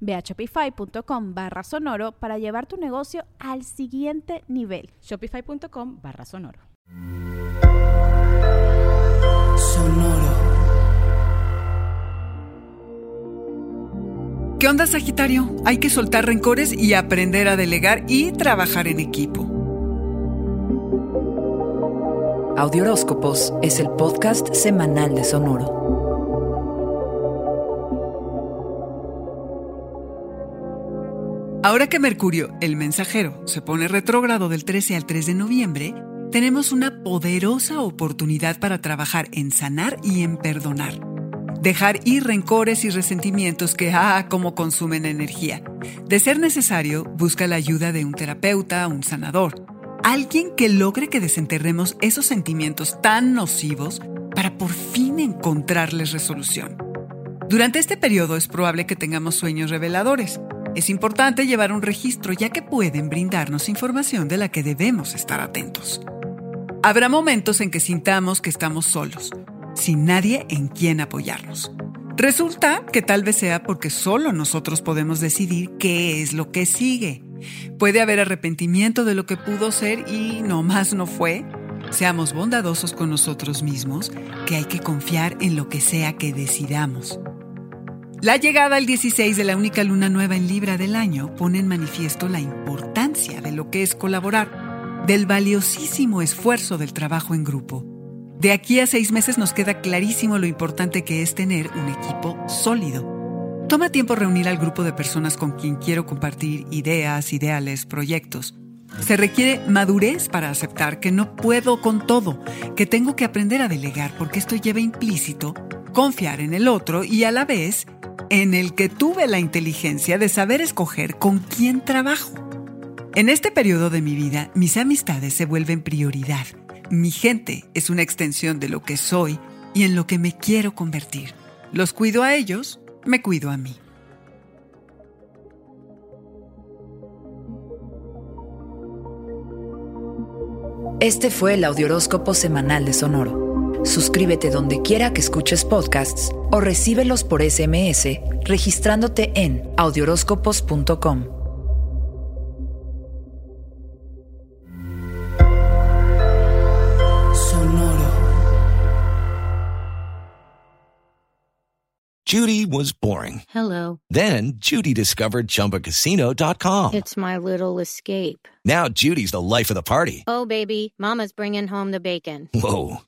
Ve a shopify.com barra sonoro para llevar tu negocio al siguiente nivel. Shopify.com barra sonoro. Sonoro. ¿Qué onda, Sagitario? Hay que soltar rencores y aprender a delegar y trabajar en equipo. Audioróscopos es el podcast semanal de Sonoro. Ahora que Mercurio, el mensajero, se pone retrógrado del 13 al 3 de noviembre, tenemos una poderosa oportunidad para trabajar en sanar y en perdonar. Dejar ir rencores y resentimientos que, ah, como consumen energía. De ser necesario, busca la ayuda de un terapeuta, un sanador. Alguien que logre que desenterremos esos sentimientos tan nocivos para por fin encontrarles resolución. Durante este periodo es probable que tengamos sueños reveladores es importante llevar un registro ya que pueden brindarnos información de la que debemos estar atentos. Habrá momentos en que sintamos que estamos solos, sin nadie en quien apoyarnos. Resulta que tal vez sea porque solo nosotros podemos decidir qué es lo que sigue. Puede haber arrepentimiento de lo que pudo ser y no más no fue. Seamos bondadosos con nosotros mismos, que hay que confiar en lo que sea que decidamos. La llegada al 16 de la única luna nueva en Libra del año pone en manifiesto la importancia de lo que es colaborar, del valiosísimo esfuerzo del trabajo en grupo. De aquí a seis meses nos queda clarísimo lo importante que es tener un equipo sólido. Toma tiempo reunir al grupo de personas con quien quiero compartir ideas, ideales, proyectos. Se requiere madurez para aceptar que no puedo con todo, que tengo que aprender a delegar porque esto lleva implícito confiar en el otro y a la vez en el que tuve la inteligencia de saber escoger con quién trabajo. En este periodo de mi vida, mis amistades se vuelven prioridad. Mi gente es una extensión de lo que soy y en lo que me quiero convertir. Los cuido a ellos, me cuido a mí. Este fue el Audioróscopo Semanal de Sonoro. Suscríbete donde quiera que escuches podcasts o recíbelos por SMS registrándote en audioróscopos.com. Sonoro. Judy was boring. Hello. Then Judy discovered chumbacasino.com. It's my little escape. Now Judy's the life of the party. Oh, baby, Mama's bringing home the bacon. Whoa.